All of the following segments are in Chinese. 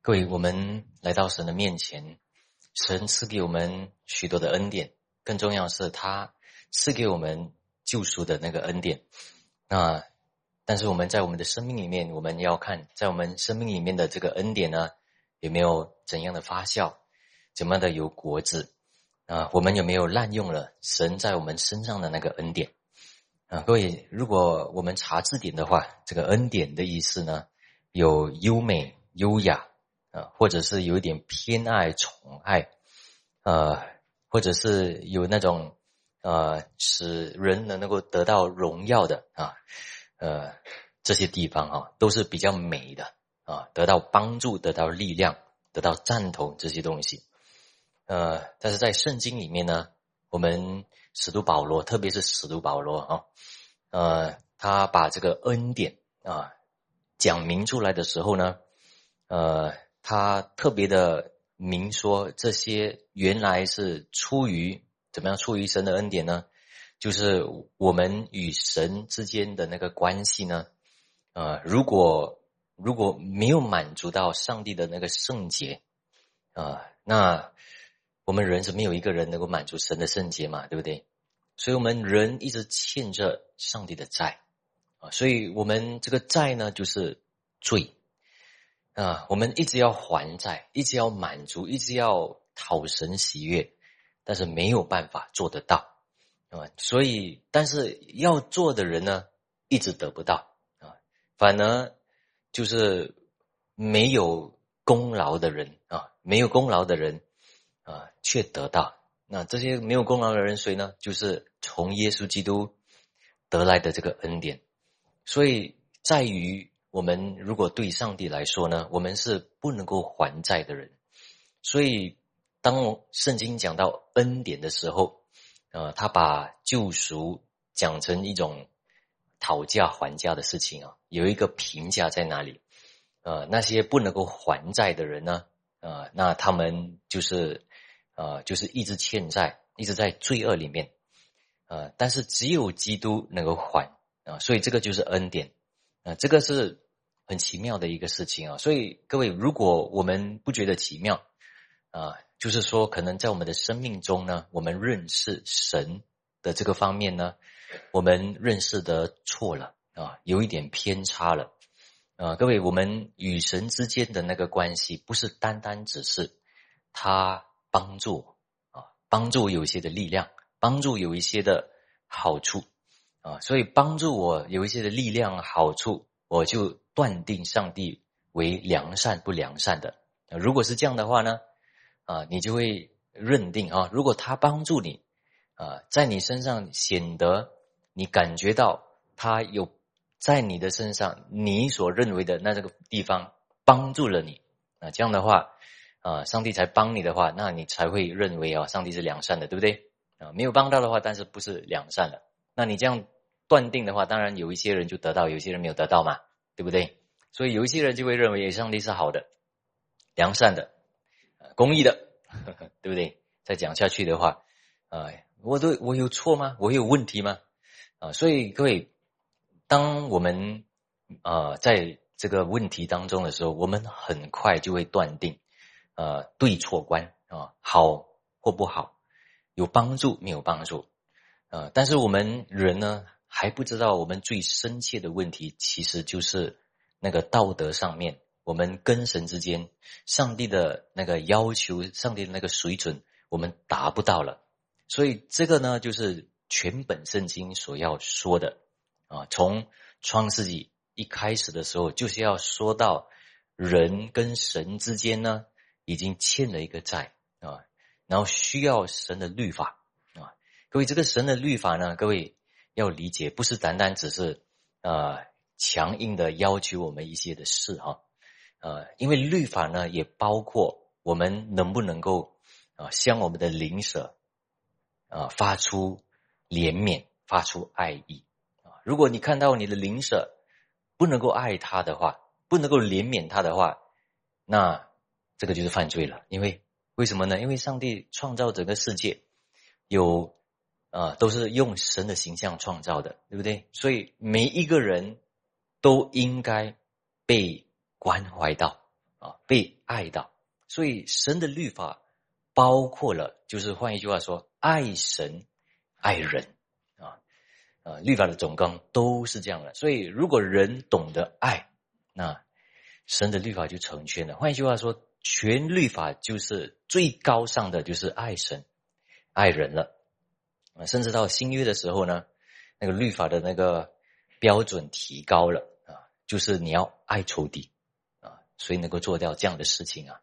各位，我们来到神的面前，神赐给我们许多的恩典，更重要是他赐给我们救赎的那个恩典。那但是我们在我们的生命里面，我们要看在我们生命里面的这个恩典呢，有没有怎样的发酵，怎么的有果子啊？我们有没有滥用了神在我们身上的那个恩典啊？各位，如果我们查字典的话，这个恩典的意思呢，有优美、优雅。或者是有一点偏爱、宠爱，呃，或者是有那种呃，使人能够得到荣耀的啊，呃，这些地方啊，都是比较美的啊，得到帮助、得到力量、得到赞同这些东西。呃，但是在圣经里面呢，我们使徒保罗，特别是使徒保罗啊，呃，他把这个恩典啊讲明出来的时候呢，呃。他特别的明说，这些原来是出于怎么样？出于神的恩典呢？就是我们与神之间的那个关系呢？呃，如果如果没有满足到上帝的那个圣洁啊，那我们人是没有一个人能够满足神的圣洁嘛，对不对？所以我们人一直欠着上帝的债啊，所以我们这个债呢，就是罪。啊，我们一直要还债，一直要满足，一直要讨神喜悦，但是没有办法做得到，啊，所以，但是要做的人呢，一直得不到啊，反而就是没有功劳的人啊，没有功劳的人啊，却得到。那这些没有功劳的人谁呢？就是从耶稣基督得来的这个恩典，所以在于。我们如果对上帝来说呢，我们是不能够还债的人，所以当圣经讲到恩典的时候，呃，他把救赎讲成一种讨价还价的事情啊，有一个评价在哪里？呃，那些不能够还债的人呢，呃，那他们就是呃，就是一直欠债，一直在罪恶里面，呃，但是只有基督能够还啊，所以这个就是恩典。啊，这个是很奇妙的一个事情啊！所以各位，如果我们不觉得奇妙啊，就是说，可能在我们的生命中呢，我们认识神的这个方面呢，我们认识的错了啊，有一点偏差了啊！各位，我们与神之间的那个关系，不是单单只是他帮助啊，帮助有一些的力量，帮助有一些的好处。啊，所以帮助我有一些的力量好处，我就断定上帝为良善不良善的。如果是这样的话呢，啊，你就会认定啊，如果他帮助你，啊，在你身上显得你感觉到他有在你的身上，你所认为的那这个地方帮助了你，啊，这样的话，啊，上帝才帮你的话，那你才会认为啊，上帝是良善的，对不对？啊，没有帮到的话，但是不是良善的，那你这样。断定的话，当然有一些人就得到，有些人没有得到嘛，对不对？所以有一些人就会认为上帝是好的、良善的、公义的，对不对？再讲下去的话，啊，我都我有错吗？我有问题吗？啊，所以各位，当我们啊在这个问题当中的时候，我们很快就会断定，呃，对错观啊，好或不好，有帮助没有帮助，啊，但是我们人呢？还不知道我们最深切的问题，其实就是那个道德上面，我们跟神之间，上帝的那个要求，上帝的那个水准，我们达不到了。所以这个呢，就是全本圣经所要说的啊。从创世纪一开始的时候，就是要说到人跟神之间呢，已经欠了一个债啊，然后需要神的律法啊。各位，这个神的律法呢，各位。要理解，不是单单只是呃强硬的要求我们一些的事哈，呃，因为律法呢也包括我们能不能够啊向我们的邻舍啊发出怜悯，发出爱意。如果你看到你的邻舍不能够爱他的话，不能够怜悯他的话，那这个就是犯罪了。因为为什么呢？因为上帝创造整个世界有。啊，都是用神的形象创造的，对不对？所以每一个人都应该被关怀到啊，被爱到。所以神的律法包括了，就是换一句话说，爱神、爱人啊啊，律法的总纲都是这样的。所以如果人懂得爱，那神的律法就成全了。换一句话说，全律法就是最高尚的，就是爱神、爱人了。甚至到新约的时候呢，那个律法的那个标准提高了啊，就是你要爱仇敌啊，所以能够做掉这样的事情啊。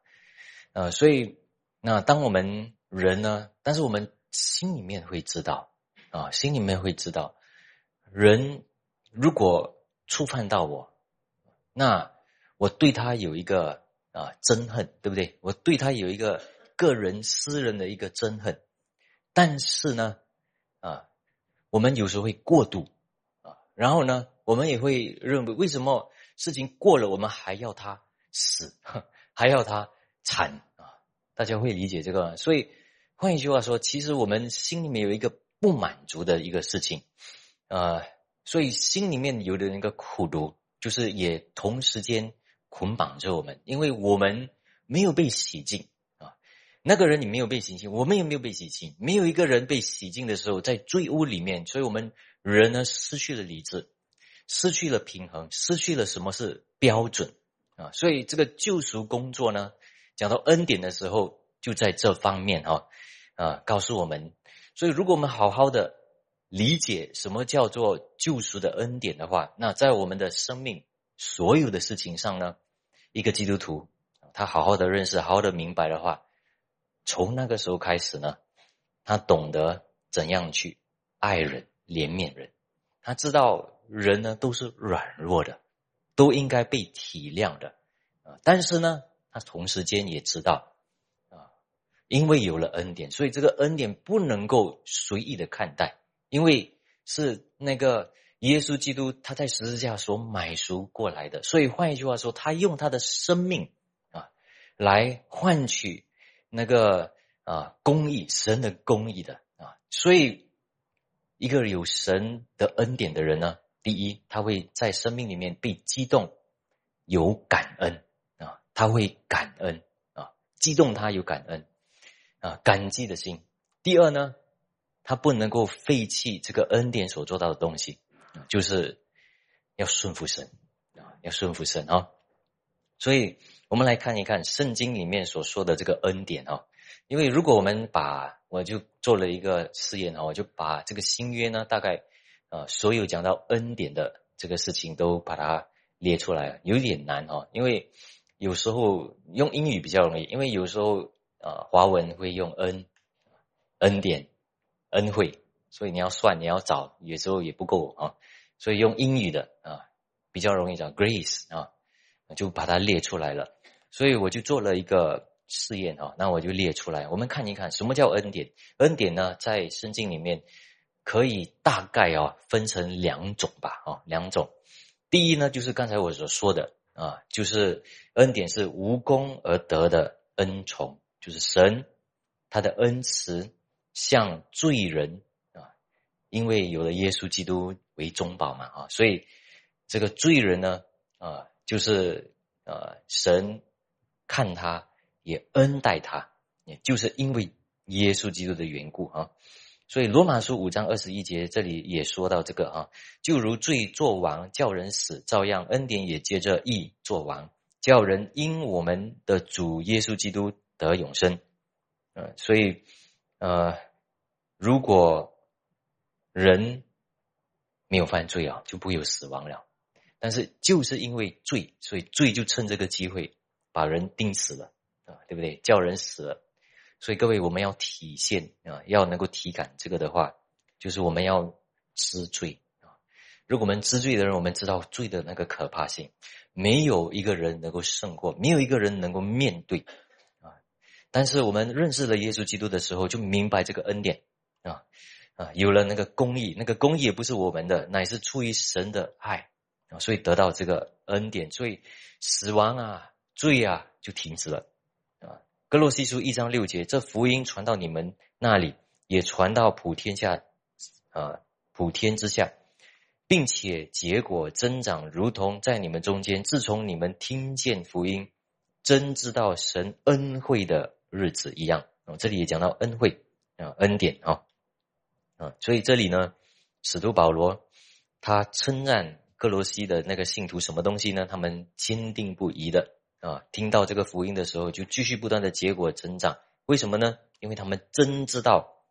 呃，所以那当我们人呢，但是我们心里面会知道啊，心里面会知道，人如果触犯到我，那我对他有一个啊憎恨，对不对？我对他有一个个人私人的一个憎恨，但是呢，啊，我们有时候会过度啊，然后呢，我们也会认为，为什么事情过了，我们还要他死，还要他？惨啊！大家会理解这个，所以换一句话说，其实我们心里面有一个不满足的一个事情，呃，所以心里面有的那个苦毒，就是也同时间捆绑着我们，因为我们没有被洗净。那个人你没有被洗净，我们也没有被洗净，没有一个人被洗净的时候，在罪恶里面，所以我们人呢失去了理智，失去了平衡，失去了什么是标准啊？所以这个救赎工作呢？讲到恩典的时候，就在这方面哈啊，告诉我们。所以，如果我们好好的理解什么叫做救赎的恩典的话，那在我们的生命所有的事情上呢，一个基督徒他好好的认识、好好的明白的话，从那个时候开始呢，他懂得怎样去爱人、怜悯人。他知道人呢都是软弱的，都应该被体谅的啊，但是呢。他同时间也知道，啊，因为有了恩典，所以这个恩典不能够随意的看待，因为是那个耶稣基督他在十字架所买赎过来的，所以换一句话说，他用他的生命啊来换取那个啊公义，神的公义的啊，所以一个有神的恩典的人呢，第一他会在生命里面被激动，有感恩啊。他会感恩啊，激动他有感恩啊，感激的心。第二呢，他不能够废弃这个恩典所做到的东西，就是要顺服神啊，要顺服神啊。所以我们来看一看圣经里面所说的这个恩典哈，因为如果我们把我就做了一个试验哈，我就把这个新约呢，大概啊所有讲到恩典的这个事情都把它列出来，有点难哦，因为。有时候用英语比较容易，因为有时候啊，华文会用恩恩典恩惠，所以你要算，你要找，有时候也不够啊，所以用英语的啊比较容易找 grace 啊，就把它列出来了。所以我就做了一个试验啊，那我就列出来，我们看一看什么叫恩典。恩典呢，在圣经里面可以大概啊分成两种吧啊，两种。第一呢，就是刚才我所说的。啊，就是恩典是无功而得的恩宠，就是神他的恩慈向罪人啊，因为有了耶稣基督为中保嘛啊，所以这个罪人呢啊，就是呃神看他也恩待他，也就是因为耶稣基督的缘故啊。所以罗马书五章二十一节这里也说到这个啊，就如罪作王叫人死，照样恩典也接着义作王，叫人因我们的主耶稣基督得永生。呃，所以呃，如果人没有犯罪啊，就不会有死亡了。但是就是因为罪，所以罪就趁这个机会把人钉死了啊，对不对？叫人死了。所以各位，我们要体现啊，要能够体感这个的话，就是我们要知罪啊。如果我们知罪的人，我们知道罪的那个可怕性，没有一个人能够胜过，没有一个人能够面对啊。但是我们认识了耶稣基督的时候，就明白这个恩典啊啊，有了那个公义，那个公义也不是我们的，乃是出于神的爱啊，所以得到这个恩典，所以死亡啊、罪啊就停止了啊。格罗西书一章六节，这福音传到你们那里，也传到普天下，啊，普天之下，并且结果增长，如同在你们中间，自从你们听见福音，真知道神恩惠的日子一样。哦，这里也讲到恩惠啊，恩典啊，啊，所以这里呢，使徒保罗他称赞哥罗西的那个信徒什么东西呢？他们坚定不移的啊，听到这个福音的时候，就继续不断的结果增长。为什么呢？因为他们真知道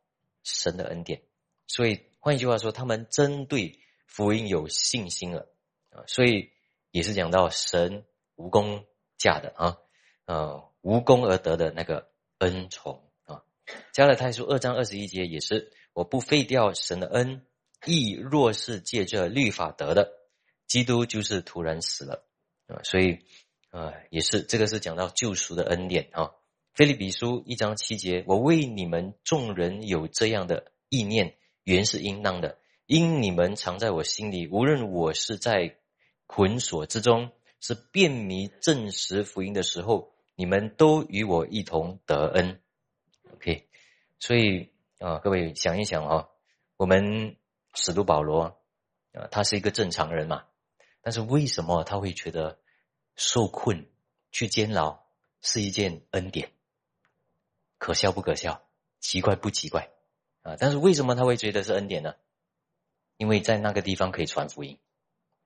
神的恩典，所以换一句话说，他们真对福音有信心了啊。所以也是讲到神无功价的啊，呃，无功而得的那个恩宠啊。加勒泰书二章二十一节也是，我不废掉神的恩，亦若是借着律法得的，基督就是突然死了啊，所以啊，也是这个是讲到救赎的恩典啊。菲利比书一章七节，我为你们众人有这样的意念，原是应当的，因你们藏在我心里，无论我是在捆锁之中，是便迷证实福音的时候，你们都与我一同得恩。OK，所以啊，各位想一想啊，我们使徒保罗啊，他是一个正常人嘛，但是为什么他会觉得受困、去监牢是一件恩典？可笑不可笑？奇怪不奇怪？啊，但是为什么他会觉得是恩典呢？因为在那个地方可以传福音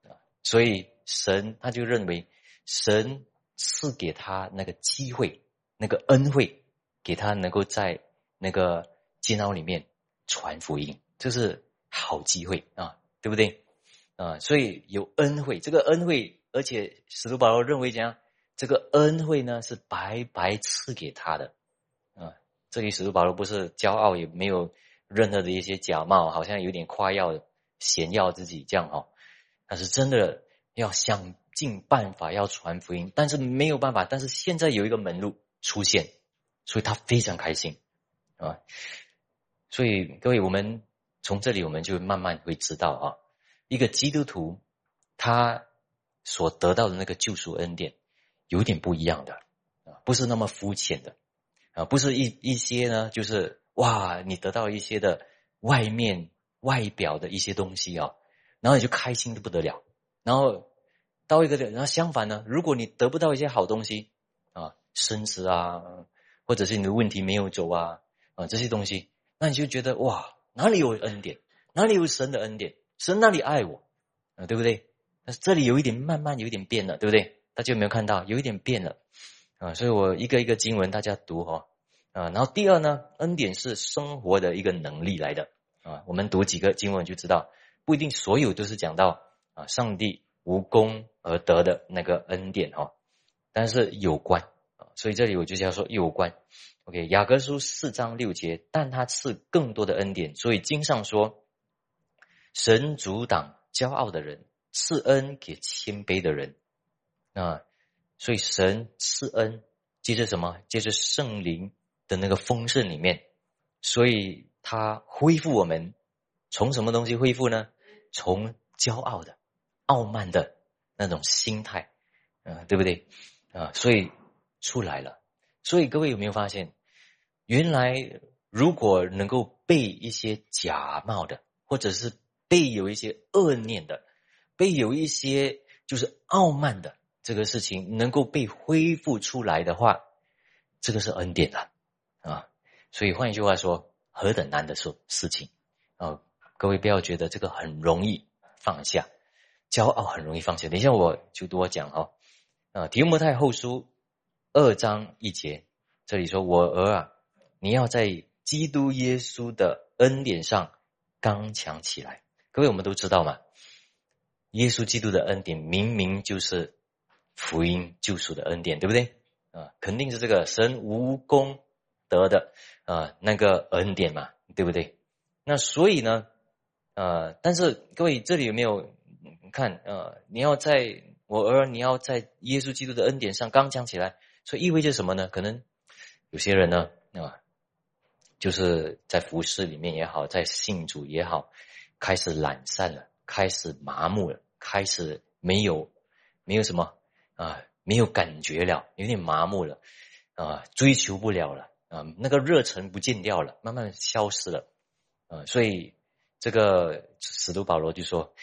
啊，所以神他就认为神赐给他那个机会，那个恩惠。给他能够在那个监牢里面传福音，这是好机会啊，对不对啊？所以有恩惠，这个恩惠，而且使徒保罗认为怎样？这个恩惠呢是白白赐给他的啊。这里使徒保罗不是骄傲，也没有任何的一些假冒，好像有点夸耀、炫耀自己这样哦。他是真的要想尽办法要传福音，但是没有办法。但是现在有一个门路出现。所以他非常开心，啊，所以各位，我们从这里我们就慢慢会知道啊，一个基督徒他所得到的那个救赎恩典有点不一样的啊，不是那么肤浅的啊，不是一一些呢，就是哇，你得到一些的外面外表的一些东西啊，然后你就开心的不得了，然后到一个点然后相反呢，如果你得不到一些好东西啊，升职啊。或者是你的问题没有走啊啊这些东西，那你就觉得哇哪里有恩典，哪里有神的恩典，神那里爱我啊对不对？但是这里有一点慢慢有一点变了，对不对？大家有没有看到有一点变了啊？所以我一个一个经文大家读哈啊。然后第二呢，恩典是生活的一个能力来的啊。我们读几个经文就知道，不一定所有都是讲到啊上帝无功而得的那个恩典哈，但是有关啊。所以这里我就要说有关，OK，雅各书四章六节，但他赐更多的恩典，所以经上说，神阻挡骄傲的人，赐恩给谦卑的人，啊，所以神赐恩，接着什么？接着圣灵的那个丰盛里面，所以他恢复我们，从什么东西恢复呢？从骄傲的、傲慢的那种心态，啊，对不对？啊，所以。出来了，所以各位有没有发现，原来如果能够被一些假冒的，或者是被有一些恶念的，被有一些就是傲慢的这个事情能够被恢复出来的话，这个是恩典的啊。所以换一句话说，何等难的事事情啊！各位不要觉得这个很容易放下，骄傲很容易放下。等一下我就多讲哦。啊，提摩太后书。二章一节，这里说：“我儿啊，你要在基督耶稣的恩典上刚强起来。”各位，我们都知道嘛，耶稣基督的恩典明明就是福音救赎的恩典，对不对？啊，肯定是这个神无功德的啊那个恩典嘛，对不对？那所以呢，呃，但是各位这里有没有看？呃，你要在我儿，你要在耶稣基督的恩典上刚强起来。所以意味着什么呢？可能有些人呢啊，就是在服饰里面也好，在信主也好，开始懒散了，开始麻木了，开始没有没有什么啊，没有感觉了，有点麻木了啊，追求不了了啊，那个热忱不见掉了，慢慢消失了啊。所以这个使徒保罗就说：“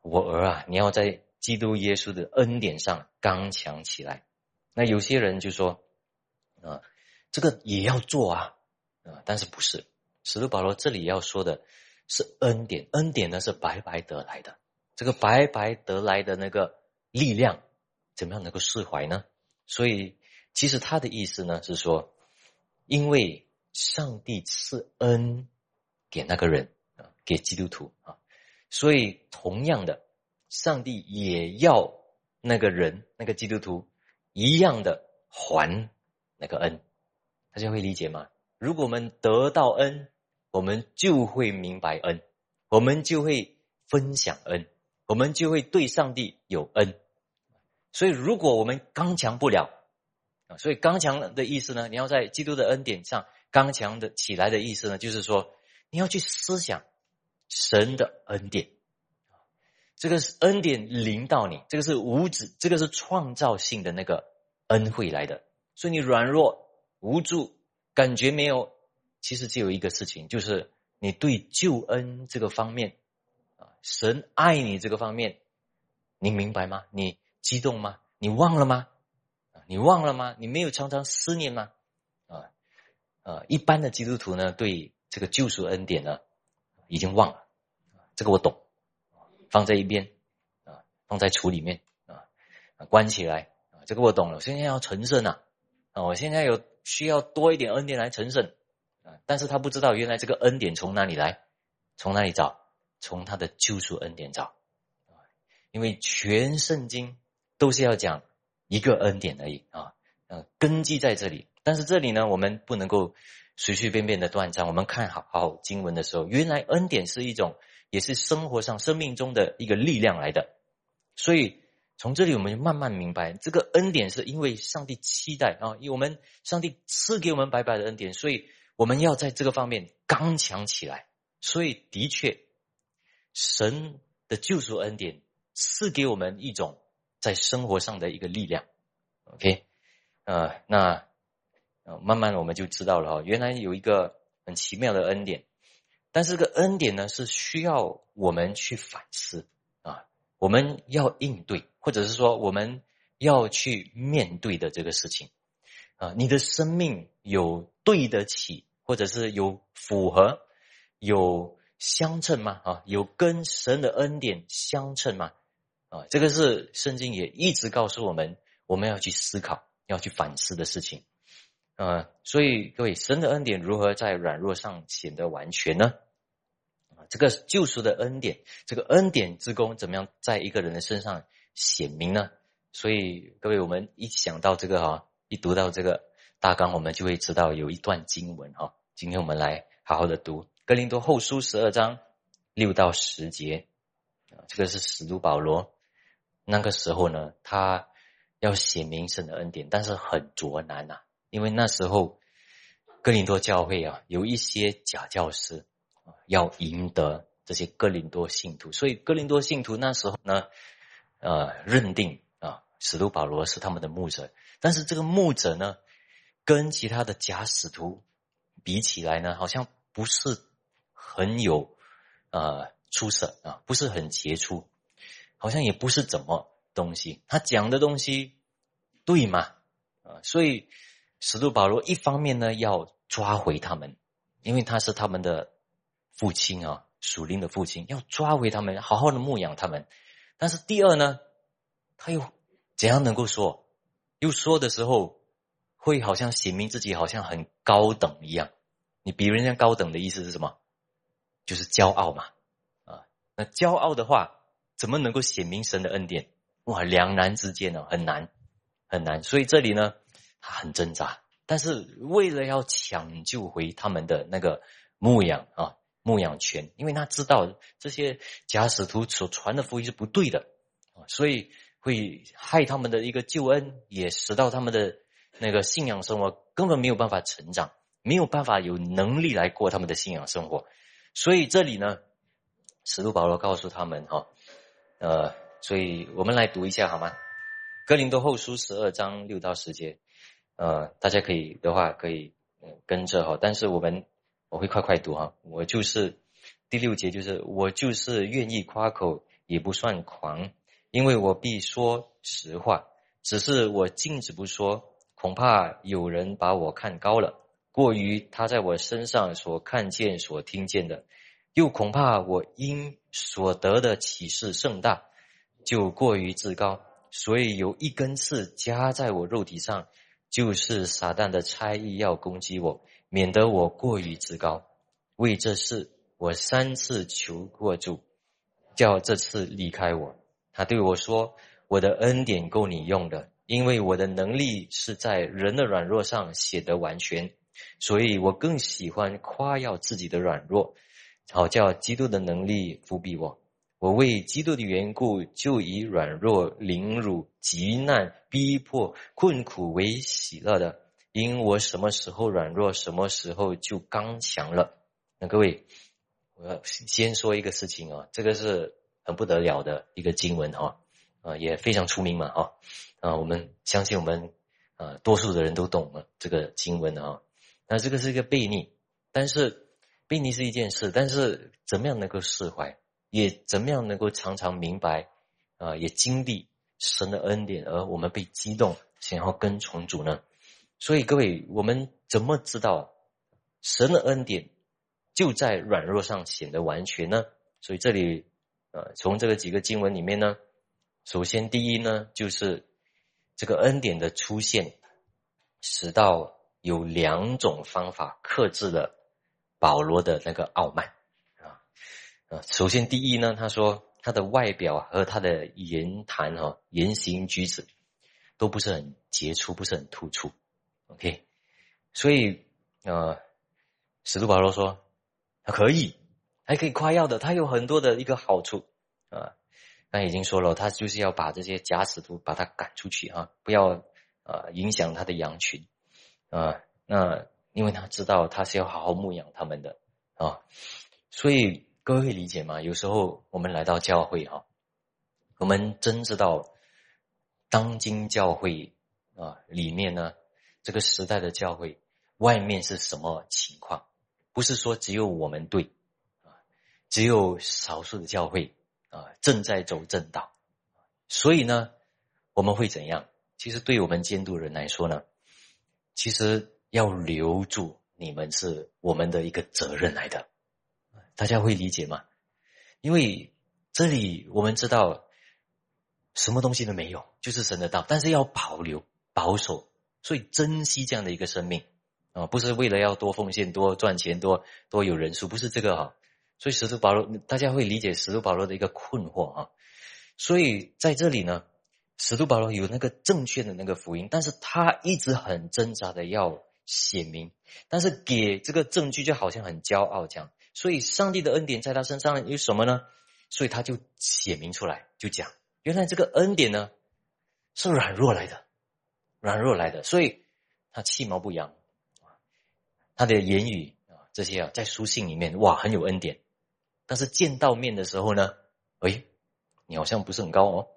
我儿啊，你要在基督耶稣的恩典上刚强起来。”那有些人就说啊，这个也要做啊啊，但是不是？使徒保罗这里要说的是恩典，恩典呢是白白得来的，这个白白得来的那个力量，怎么样能够释怀呢？所以，其实他的意思呢是说，因为上帝赐恩给那个人啊，给基督徒啊，所以同样的，上帝也要那个人那个基督徒一样的还那个恩，大家会理解吗？如果我们得到恩，我们就会明白恩，我们就会分享恩，我们就会对上帝有恩。所以，如果我们刚强不了啊，所以刚强的意思呢，你要在基督的恩典上刚强的起来的意思呢，就是说你要去思想神的恩典，这个是恩典临到你，这个是无止，这个是创造性的那个恩惠来的。所以你软弱无助，感觉没有，其实只有一个事情，就是你对救恩这个方面啊，神爱你这个方面，你明白吗？你。激动吗？你忘了吗？你忘了吗？你没有常常思念吗？啊啊！一般的基督徒呢，对这个救赎恩典呢，已经忘了。这个我懂，放在一边啊，放在橱里面啊，关起来啊。这个我懂了。我现在要成圣啊啊！我现在有需要多一点恩典来成圣但是他不知道原来这个恩典从哪里来，从哪里找？从他的救赎恩典找因为全圣经。都是要讲一个恩典而已啊，嗯，根基在这里。但是这里呢，我们不能够随随便便的断章。我们看好好经文的时候，原来恩典是一种，也是生活上、生命中的一个力量来的。所以从这里，我们就慢慢明白，这个恩典是因为上帝期待啊，因为我们上帝赐给我们白白的恩典，所以我们要在这个方面刚强起来。所以的确，神的救赎恩典赐给我们一种。在生活上的一个力量，OK，呃，那呃，慢慢我们就知道了哦，原来有一个很奇妙的恩典，但是这个恩典呢是需要我们去反思啊，我们要应对，或者是说我们要去面对的这个事情啊，你的生命有对得起，或者是有符合、有相称吗？啊，有跟神的恩典相称吗？啊，这个是圣经也一直告诉我们，我们要去思考、要去反思的事情。呃，所以各位，神的恩典如何在软弱上显得完全呢？啊，这个救赎的恩典，这个恩典之功怎么样在一个人的身上显明呢？所以各位，我们一想到这个哈，一读到这个大纲，我们就会知道有一段经文哈。今天我们来好好的读《哥林多后书》十二章六到十节，这个是使徒保罗。那个时候呢，他要显明神的恩典，但是很拙难呐，因为那时候哥林多教会啊，有一些假教师，要赢得这些哥林多信徒，所以哥林多信徒那时候呢，呃，认定啊，使徒保罗是他们的牧者，但是这个牧者呢，跟其他的假使徒比起来呢，好像不是很有呃出色啊，不是很杰出。好像也不是怎么东西，他讲的东西对吗？啊，所以使徒保罗一方面呢要抓回他们，因为他是他们的父亲啊，属灵的父亲，要抓回他们，好好的牧养他们。但是第二呢，他又怎样能够说？又说的时候会好像显明自己好像很高等一样。你比人家高等的意思是什么？就是骄傲嘛。啊，那骄傲的话。怎么能够显明神的恩典？哇，两难之间呢，很难，很难。所以这里呢，他很挣扎。但是为了要抢救回他们的那个牧养啊，牧养权，因为他知道这些假使徒所传的福音是不对的啊，所以会害他们的一个救恩，也使到他们的那个信仰生活根本没有办法成长，没有办法有能力来过他们的信仰生活。所以这里呢，使徒保罗告诉他们哈。呃，所以我们来读一下好吗？哥林多后书十二章六到十节，呃，大家可以的话可以跟着哈，但是我们我会快快读哈。我就是第六节，就是我就是愿意夸口，也不算狂，因为我必说实话，只是我禁止不说，恐怕有人把我看高了，过于他在我身上所看见、所听见的，又恐怕我因所得的启示甚大，就过于自高，所以有一根刺加在我肉体上，就是撒旦的差役要攻击我，免得我过于自高。为这事，我三次求过主，叫这次离开我。他对我说。我的恩典够你用的，因为我的能力是在人的软弱上显得完全，所以我更喜欢夸耀自己的软弱，好叫基督的能力伏庇我。我为基督的缘故，就以软弱、凌辱、极难、逼迫、困苦为喜乐的，因我什么时候软弱，什么时候就刚强了。那各位，我要先说一个事情啊，这个是很不得了的一个经文哈。啊，也非常出名嘛，哈，啊，我们相信我们，啊，多数的人都懂了这个经文啊。那这个是一个悖逆，但是悖逆是一件事，但是怎么样能够释怀，也怎么样能够常常明白，啊，也经历神的恩典，而我们被激动，想要跟从主呢？所以各位，我们怎么知道神的恩典就在软弱上显得完全呢？所以这里，呃，从这个几个经文里面呢。首先，第一呢，就是这个恩典的出现，使到有两种方法克制了保罗的那个傲慢啊啊。首先，第一呢，他说他的外表和他的言谈哈言行举止都不是很杰出，不是很突出。OK，所以呃，使徒保罗说他可以，还可以夸耀的，他有很多的一个好处啊。那已经说了，他就是要把这些假使徒把他赶出去哈，不要啊影响他的羊群啊。那因为他知道他是要好好牧养他们的啊，所以各位理解吗？有时候我们来到教会哈，我们真知道当今教会啊里面呢，这个时代的教会外面是什么情况？不是说只有我们对，只有少数的教会。啊，正在走正道，所以呢，我们会怎样？其实对我们监督人来说呢，其实要留住你们是我们的一个责任来的。大家会理解吗？因为这里我们知道，什么东西都没有，就是神的道，但是要保留、保守，所以珍惜这样的一个生命啊，不是为了要多奉献、多赚钱、多多有人数，不是这个哈。所以使徒保罗，大家会理解使徒保罗的一个困惑啊。所以在这里呢，使徒保罗有那个正确的那个福音，但是他一直很挣扎的要写明，但是给这个证据就好像很骄傲这样。所以上帝的恩典在他身上有什么呢？所以他就写明出来，就讲原来这个恩典呢是软弱来的，软弱来的，所以他气毛不扬他的言语啊这些啊在书信里面哇很有恩典。但是见到面的时候呢，哎，你好像不是很高哦，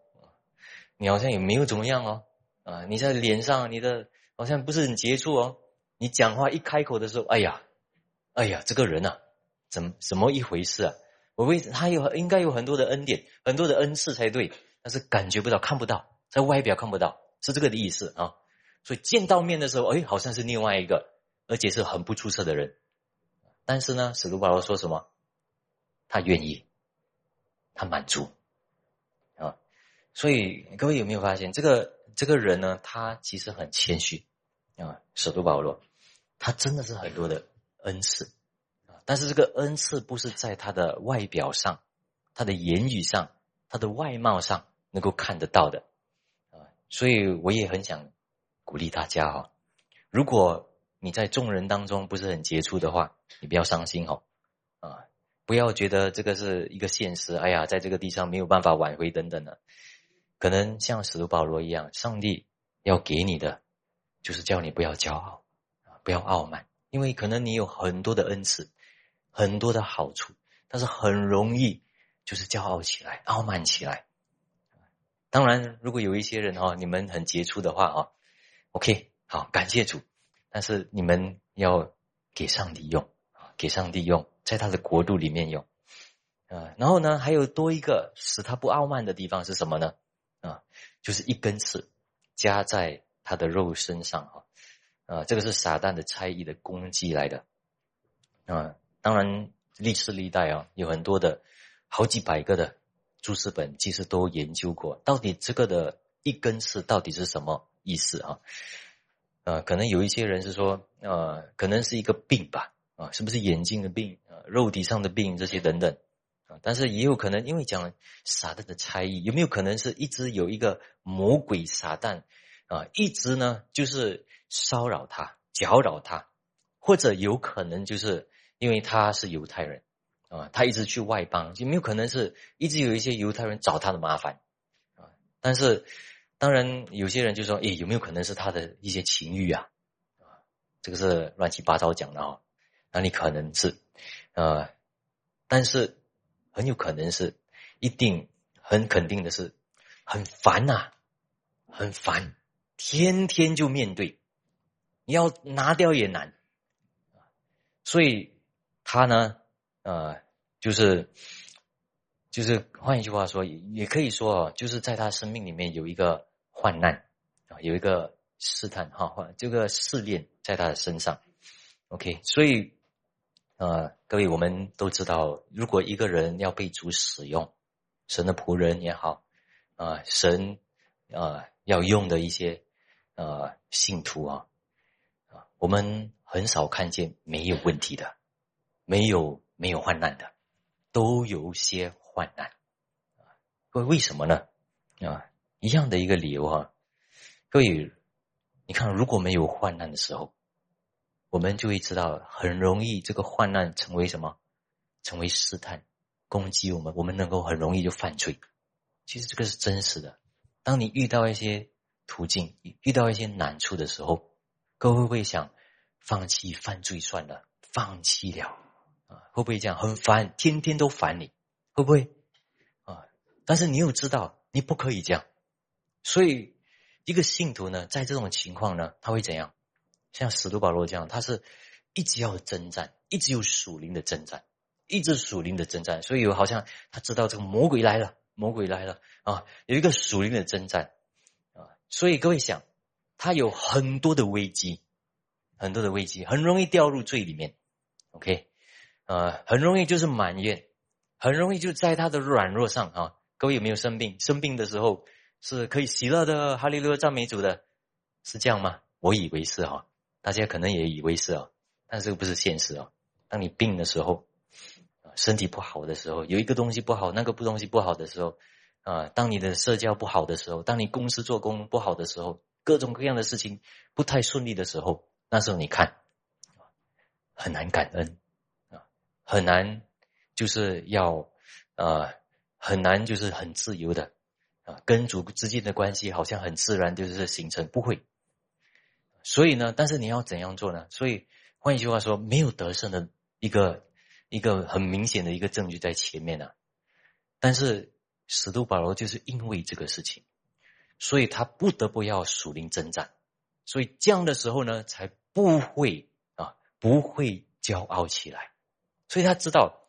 你好像也没有怎么样哦，啊，你在脸上你的好像不是很接触哦，你讲话一开口的时候，哎呀，哎呀，这个人呐，怎怎么一回事啊？我为他有应该有很多的恩典，很多的恩赐才对，但是感觉不到，看不到，在外表看不到，是这个的意思啊。所以见到面的时候，哎，好像是另外一个，而且是很不出色的人。但是呢，使徒保罗说什么？他愿意，他满足啊，所以各位有没有发现，这个这个人呢，他其实很谦虚啊。使徒保罗，他真的是很多的恩赐啊，但是这个恩赐不是在他的外表上、他的言语上、他的外貌上能够看得到的啊。所以我也很想鼓励大家哈，如果你在众人当中不是很杰出的话，你不要伤心哈啊。不要觉得这个是一个现实，哎呀，在这个地上没有办法挽回等等的，可能像使徒保罗一样，上帝要给你的就是叫你不要骄傲啊，不要傲慢，因为可能你有很多的恩赐，很多的好处，但是很容易就是骄傲起来，傲慢起来。当然，如果有一些人哈，你们很杰出的话啊，OK，好，感谢主，但是你们要给上帝用，给上帝用。在他的国度里面用，啊，然后呢，还有多一个使他不傲慢的地方是什么呢？啊，就是一根刺加在他的肉身上哈，啊，这个是撒旦的差役的攻击来的，啊，当然历史历代啊，有很多的好几百个的注释本，其实都研究过，到底这个的一根刺到底是什么意思啊？啊，可能有一些人是说，呃，可能是一个病吧，啊，是不是眼睛的病啊，肉体上的病这些等等啊。但是也有可能，因为讲撒旦的差异，有没有可能是一直有一个魔鬼撒旦啊，一直呢就是骚扰他、搅扰他，或者有可能就是因为他是犹太人啊，他一直去外邦，有没有可能是一直有一些犹太人找他的麻烦啊？但是当然有些人就说，诶，有没有可能是他的一些情欲啊？啊，这个是乱七八糟讲的啊，那你可能是啊，但是。很有可能是，一定很肯定的是，很烦呐，很烦，天天就面对，你要拿掉也难，所以他呢，呃，就是就是换一句话说，也可以说，就是在他生命里面有一个患难啊，有一个试探哈，这个试炼在他的身上，OK，所以。呃，各位，我们都知道，如果一个人要被主使用，神的仆人也好，啊，神啊要用的一些呃信徒啊，啊，我们很少看见没有问题的，没有没有患难的，都有些患难。各位，为什么呢？啊，一样的一个理由啊。各位，你看，如果没有患难的时候。我们就会知道，很容易这个患难成为什么？成为试探，攻击我们，我们能够很容易就犯罪。其实这个是真实的。当你遇到一些途径，遇到一些难处的时候，各位会不会想放弃犯罪算了？放弃了啊？会不会这样？很烦，天天都烦你，会不会啊？但是你又知道你不可以这样，所以一个信徒呢，在这种情况呢，他会怎样？像使徒保罗这样，他是一直要征战，一直有属灵的征战，一直属灵的征战。所以有好像他知道这个魔鬼来了，魔鬼来了啊，有一个属灵的征战啊。所以各位想，他有很多的危机，很多的危机，很容易掉入罪里面。OK，呃，很容易就是埋怨，很容易就在他的软弱上啊。各位有没有生病？生病的时候是可以喜乐的，哈利路亚赞美主的，是这样吗？我以为是哈。大家可能也以为是哦，但这个不是现实哦。当你病的时候，身体不好的时候，有一个东西不好，那个不东西不好的时候，啊，当你的社交不好的时候，当你公司做工不好的时候，各种各样的事情不太顺利的时候，那时候你看，很难感恩啊，很难就是要呃，很难就是很自由的啊，跟主之间的关系好像很自然就是形成不会。所以呢，但是你要怎样做呢？所以换一句话说，没有得胜的一个一个很明显的一个证据在前面呢。但是使徒保罗就是因为这个事情，所以他不得不要属灵征战。所以这样的时候呢，才不会啊，不会骄傲起来。所以他知道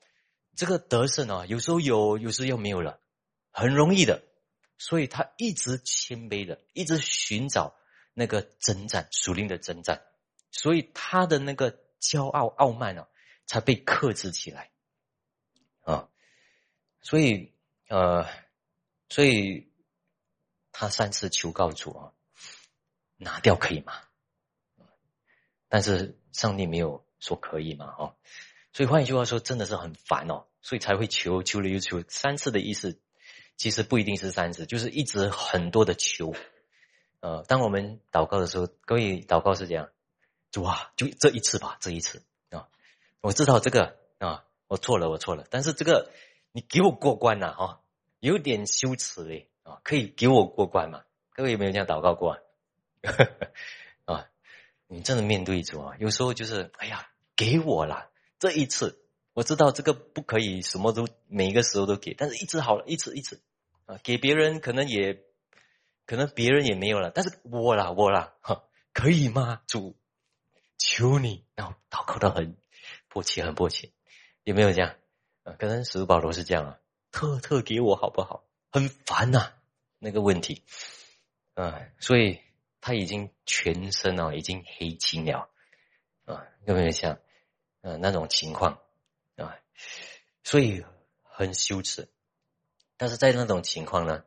这个得胜啊，有时候有，有时候又没有了，很容易的。所以他一直谦卑的，一直寻找。那个征战属灵的征战，所以他的那个骄傲傲慢啊，才被克制起来啊。所以呃，所以他三次求告主啊，拿掉可以吗？但是上帝没有说可以嘛，哦。所以换一句话说，真的是很烦哦，所以才会求求了又求三次的意思，其实不一定是三次，就是一直很多的求。呃，当我们祷告的时候，各位祷告是这样，主啊，就这一次吧，这一次啊，我知道这个啊，我错了，我错了，但是这个你给我过关了哈，有点羞耻嘞啊，可以给我过关嘛？各位有没有这样祷告过啊？你真的面对主啊，有时候就是哎呀，给我了这一次，我知道这个不可以什么都每一个时候都给，但是一次好了，一次一次啊，给别人可能也。可能别人也没有了，但是我啦，我啦，哈，可以吗？主，求你，然后祷告的很迫切，很迫切，有没有这样？啊，可能使徒保罗是这样啊，特特给我好不好？很烦呐，那个问题，啊，所以他已经全身啊已经黑青了啊，有没有像呃那种情况啊？所以很羞耻。但是在那种情况呢，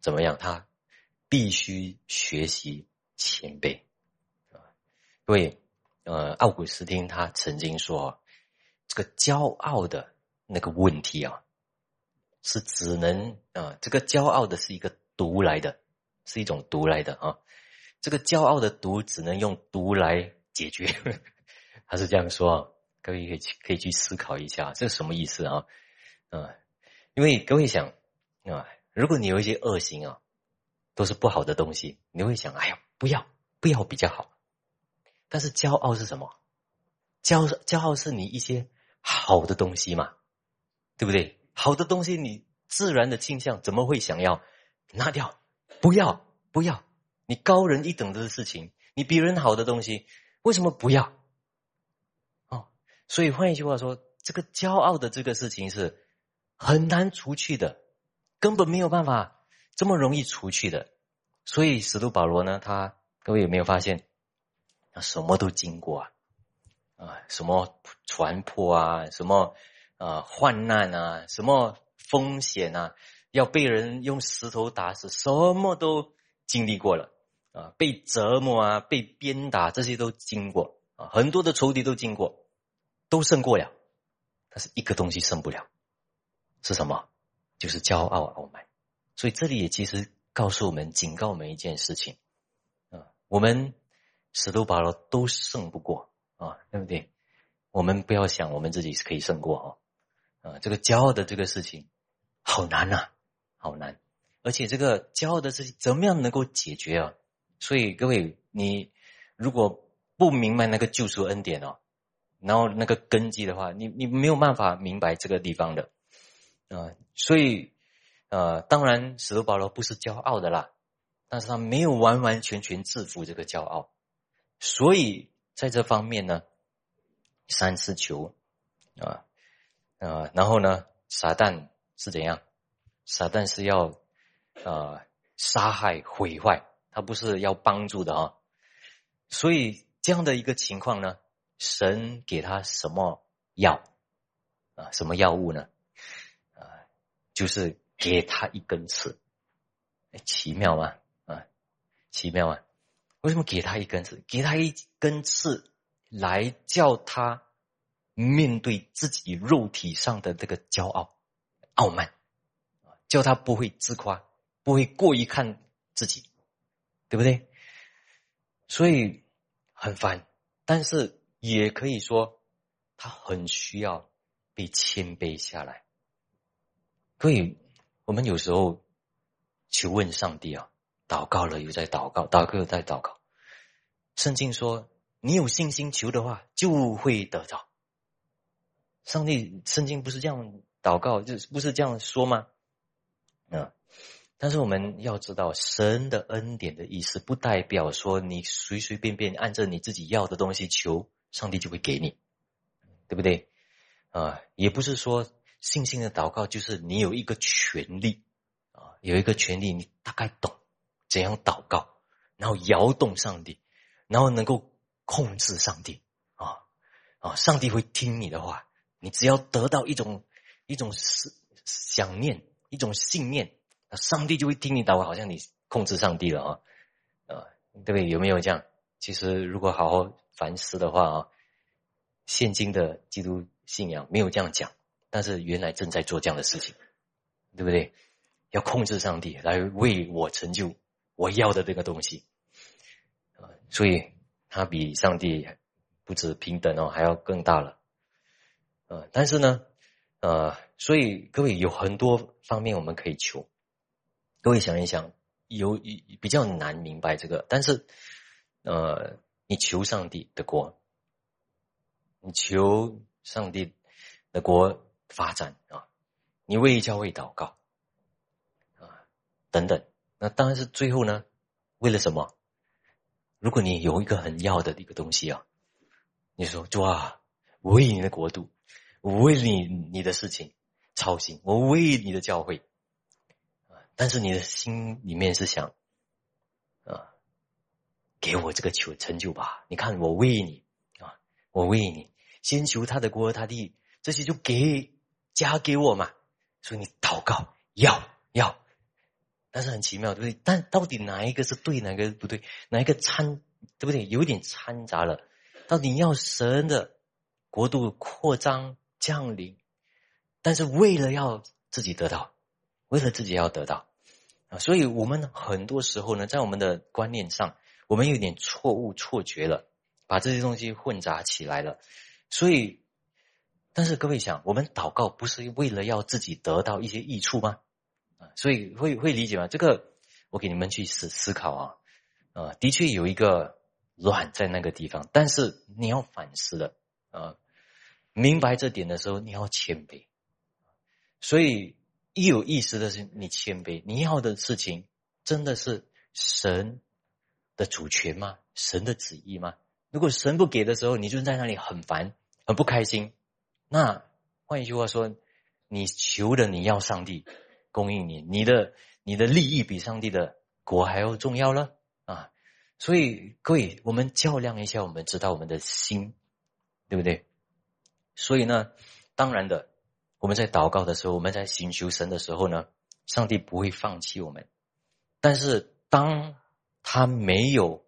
怎么样？他必须学习谦卑啊，各位。呃，奥古斯丁他曾经说，这个骄傲的那个问题啊，是只能啊，这个骄傲的是一个毒来的，是一种毒来的啊，这个骄傲的毒只能用毒来解决，他是这样说，各位可以去可以去思考一下，这是什么意思啊？啊，因为各位想啊，如果你有一些恶行啊，都是不好的东西，你会想，哎呀，不要不要比较好。但是骄傲是什么？骄骄傲是你一些好的东西嘛，对不对？好的东西你自然的倾向怎么会想要拿掉？不要不要！你高人一等的事情，你比人好的东西，为什么不要？哦，所以换一句话说，这个骄傲的这个事情是很难除去的，根本没有办法这么容易除去的。所以使徒保罗呢，他各位有没有发现？那什么都经过啊，啊，什么船破啊，什么啊患难啊，什么风险啊，要被人用石头打死，什么都经历过了啊，被折磨啊，被鞭打，这些都经过啊，很多的仇敌都经过，都胜过了，但是一个东西胜不了，是什么？就是骄傲傲慢。所以这里也其实告诉我们，警告我们一件事情啊，我们。使徒保罗都胜不过啊，对不对？我们不要想我们自己是可以胜过哦，啊，这个骄傲的这个事情好难呐，好难。而且这个骄傲的事情怎么样能够解决啊？所以各位，你如果不明白那个救赎恩典哦，然后那个根基的话，你你没有办法明白这个地方的啊。所以呃，当然使徒保罗不是骄傲的啦，但是他没有完完全全制服这个骄傲。所以在这方面呢，三次求啊啊，然后呢，撒旦是怎样？撒旦是要啊杀害毁坏，他不是要帮助的啊。所以这样的一个情况呢，神给他什么药啊？什么药物呢？啊，就是给他一根刺，奇妙吗？啊，奇妙啊！为什么给他一根刺？给他一根刺，来叫他面对自己肉体上的这个骄傲、傲慢，叫他不会自夸，不会过于看自己，对不对？所以很烦，但是也可以说他很需要被谦卑下来。所以我们有时候求问上帝啊。祷告了又在祷告，祷告又在祷告。圣经说：“你有信心求的话，就会得到。”上帝，圣经不是这样祷告，就是不是这样说吗？啊！但是我们要知道，神的恩典的意思，不代表说你随随便便按照你自己要的东西求，上帝就会给你，对不对？啊，也不是说信心的祷告就是你有一个权利啊，有一个权利，你大概懂。怎样祷告，然后摇动上帝，然后能够控制上帝啊啊！上帝会听你的话，你只要得到一种一种思想念，一种信念，上帝就会听你祷告，好像你控制上帝了啊啊！对不对？有没有这样？其实如果好好反思的话啊，现今的基督信仰没有这样讲，但是原来正在做这样的事情，对不对？要控制上帝来为我成就。我要的这个东西，啊，所以他比上帝不止平等哦，还要更大了，呃，但是呢，呃，所以各位有很多方面我们可以求，各位想一想，有比较难明白这个，但是，呃，你求上帝的国，你求上帝的国发展啊，你为教会祷告，啊，等等。那当然是最后呢，为了什么？如果你有一个很要的一个东西啊，你说主啊，我为你的国度，我为你你的事情操心，我为你的教会啊，但是你的心里面是想，啊，给我这个求成就吧！你看我为你啊，我为你先求他的国他的这些就给加给我嘛。所以你祷告要要，但是很奇妙，对不对？但到底哪一个是对，哪个不对？哪一个掺，对不对？有点掺杂了。到底要神的国度扩张降临，但是为了要自己得到，为了自己要得到啊，所以我们很多时候呢，在我们的观念上，我们有点错误错觉了，把这些东西混杂起来了，所以。但是各位想，我们祷告不是为了要自己得到一些益处吗？啊，所以会会理解吗？这个我给你们去思思考啊，啊，的确有一个卵在那个地方，但是你要反思的啊，明白这点的时候，你要谦卑。所以一有意思的是，你谦卑，你要的事情真的是神的主权吗？神的旨意吗？如果神不给的时候，你就在那里很烦，很不开心。那换一句话说，你求的你要上帝供应你，你的你的利益比上帝的国还要重要了啊！所以各位，我们较量一下，我们知道我们的心，对不对？所以呢，当然的，我们在祷告的时候，我们在寻求神的时候呢，上帝不会放弃我们。但是当他没有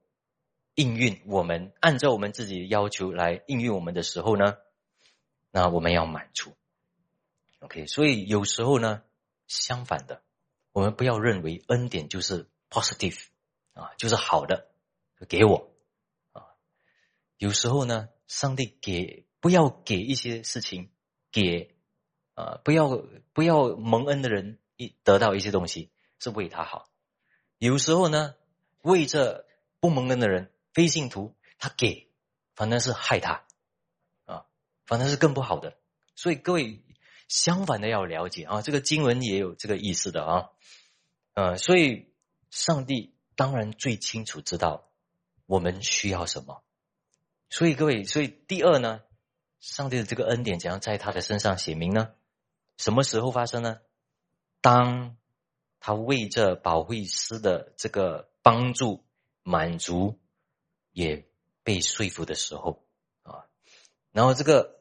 应运我们按照我们自己的要求来应运我们的时候呢？那我们要满足，OK，所以有时候呢，相反的，我们不要认为恩典就是 positive 啊，就是好的，给我啊。有时候呢，上帝给不要给一些事情给啊，不要不要蒙恩的人一得到一些东西是为他好。有时候呢，为这不蒙恩的人非信徒他给，反正是害他。反正是更不好的，所以各位相反的要了解啊，这个经文也有这个意思的啊，呃，所以上帝当然最清楚知道我们需要什么，所以各位，所以第二呢，上帝的这个恩典怎样在他的身上写明呢？什么时候发生呢？当他为这保惠师的这个帮助满足也被说服的时候。然后这个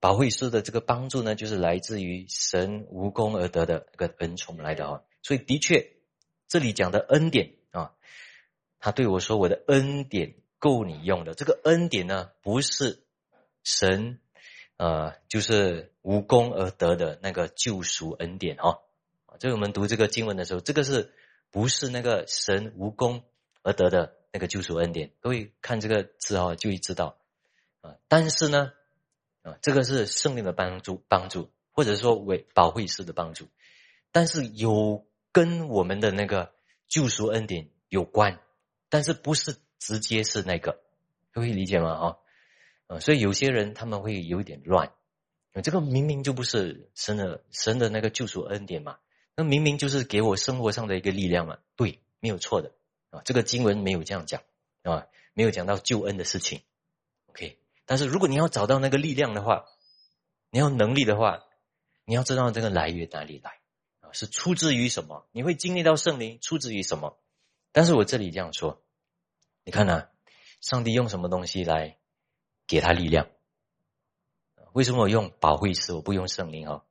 保惠师的这个帮助呢，就是来自于神无功而得的一个恩宠来的啊。所以的确，这里讲的恩典啊，他对我说：“我的恩典够你用的。”这个恩典呢，不是神呃，就是无功而得的那个救赎恩典啊。所以我们读这个经文的时候，这个是不是那个神无功而得的那个救赎恩典？各位看这个字啊，就会知道。啊，但是呢，啊，这个是圣灵的帮助，帮助，或者说为保惠师的帮助，但是有跟我们的那个救赎恩典有关，但是不是直接是那个，可以理解吗？啊，啊，所以有些人他们会有一点乱，这个明明就不是神的神的那个救赎恩典嘛，那明明就是给我生活上的一个力量嘛，对，没有错的啊，这个经文没有这样讲啊，没有讲到救恩的事情，OK。但是如果你要找到那个力量的话，你要能力的话，你要知道这个来源哪里来啊？是出自于什么？你会经历到圣灵出自于什么？但是我这里这样说，你看呢？上帝用什么东西来给他力量？为什么我用保惠师，我不用圣灵啊？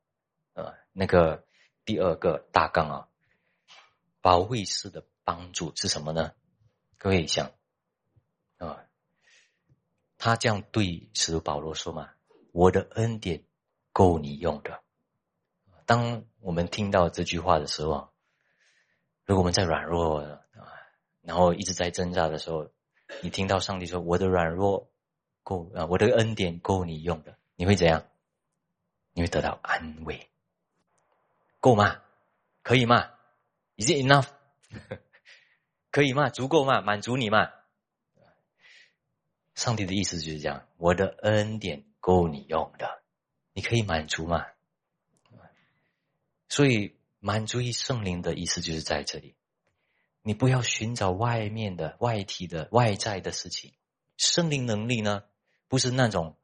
呃，那个第二个大纲啊，保惠师的帮助是什么呢？各位想啊？他这样对使徒保罗说嘛：“我的恩典够你用的。”当我们听到这句话的时候，如果我们在软弱啊，然后一直在挣扎的时候，你听到上帝说：“我的软弱够啊，我的恩典够你用的。”你会怎样？你会得到安慰，够吗？可以吗？Is it enough？可以吗？足够吗？满足你吗？上帝的意思就是这样：我的恩典够你用的，你可以满足吗？所以满足于圣灵的意思就是在这里，你不要寻找外面的、外体的、外在的事情。圣灵能力呢，不是那种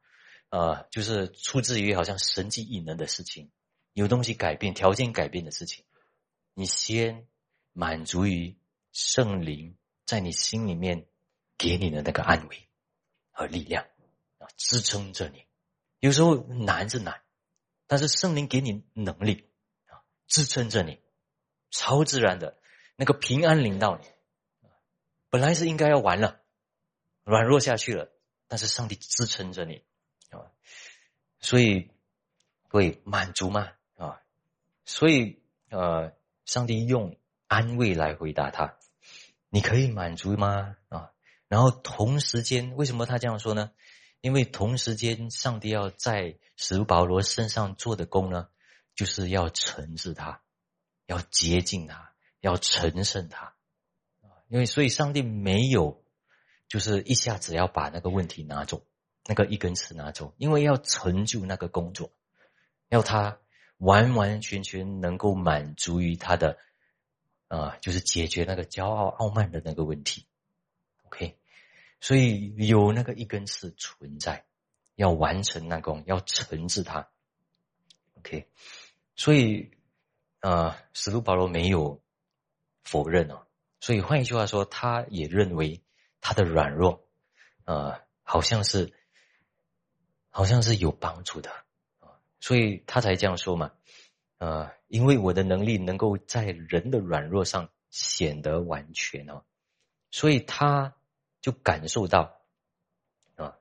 呃，就是出自于好像神迹异能的事情，有东西改变、条件改变的事情。你先满足于圣灵在你心里面给你的那个安慰和力量啊，支撑着你。有时候难是难，但是圣灵给你能力啊，支撑着你，超自然的那个平安领到你。本来是应该要完了，软弱下去了，但是上帝支撑着你啊，所以会满足吗？啊，所以呃，上帝用安慰来回答他。你可以满足吗？啊，然后同时间，为什么他这样说呢？因为同时间，上帝要在使徒保罗身上做的工呢，就是要惩治他，要洁净他，要成圣他。因为所以，上帝没有就是一下子要把那个问题拿走，那个一根刺拿走，因为要成就那个工作，要他完完全全能够满足于他的。啊，就是解决那个骄傲傲慢的那个问题，OK，所以有那个一根刺存在，要完成那个，要惩治他，OK，所以啊，使徒保罗没有否认哦，所以换一句话说，他也认为他的软弱，呃，好像是好像是有帮助的啊，所以他才这样说嘛。啊，因为我的能力能够在人的软弱上显得完全哦，所以他就感受到啊，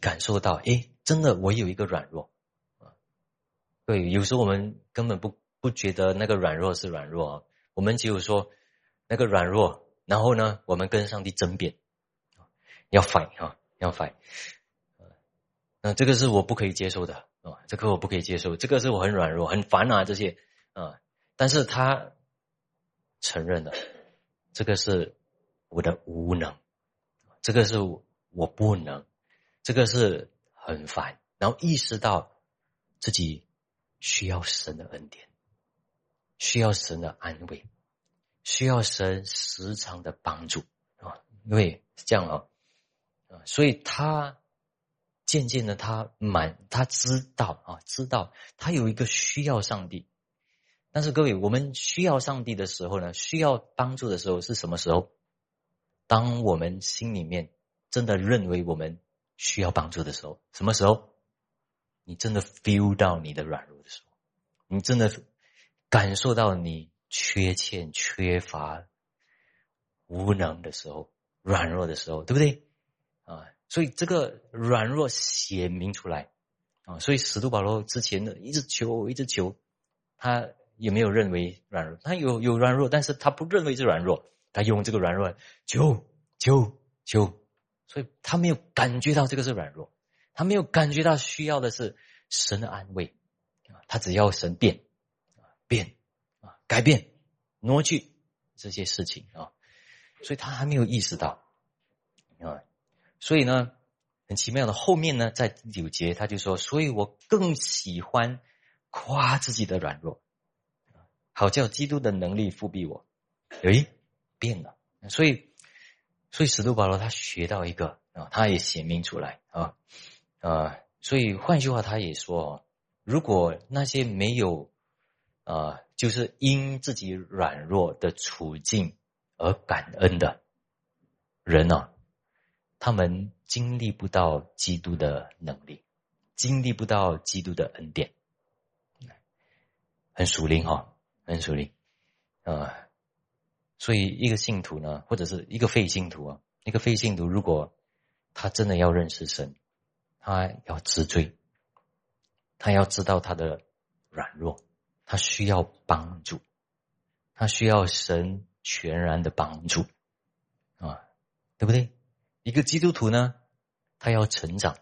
感受到哎，真的我有一个软弱啊。对，有时候我们根本不不觉得那个软弱是软弱啊，我们只有说那个软弱，然后呢，我们跟上帝争辩，要 fight 啊，要 fight，那这个是我不可以接受的。啊，这个我不可以接受，这个是我很软弱、很烦啊，这些啊，但是他承认了，这个是我的无能，这个是我不能，这个是很烦，然后意识到自己需要神的恩典，需要神的安慰，需要神时常的帮助啊，因为这样啊，啊，所以他。渐渐的，他满他知道啊，知道他有一个需要上帝。但是各位，我们需要上帝的时候呢，需要帮助的时候是什么时候？当我们心里面真的认为我们需要帮助的时候，什么时候？你真的 feel 到你的软弱的时候，你真的感受到你缺欠、缺乏、无能的时候，软弱的时候，对不对？啊。所以这个软弱显明出来啊，所以使徒保罗之前的一直求，一直求，他也没有认为软弱，他有有软弱，但是他不认为是软弱，他用这个软弱求求求，所以他没有感觉到这个是软弱，他没有感觉到需要的是神的安慰，他只要神变啊变啊改变挪去这些事情啊，所以他还没有意识到啊。所以呢，很奇妙的，后面呢，在第九节他就说：“所以我更喜欢夸自己的软弱，好叫基督的能力复辟我。”诶，变了。所以，所以使徒保罗他学到一个啊，他也显明出来啊啊。所以换句话，他也说：如果那些没有啊，就是因自己软弱的处境而感恩的人呢？他们经历不到基督的能力，经历不到基督的恩典，很属灵哈，很属灵啊。所以一个信徒呢，或者是一个非信徒啊，一个非信徒，如果他真的要认识神，他要知罪，他要知道他的软弱，他需要帮助，他需要神全然的帮助啊，对不对？一个基督徒呢，他要成长，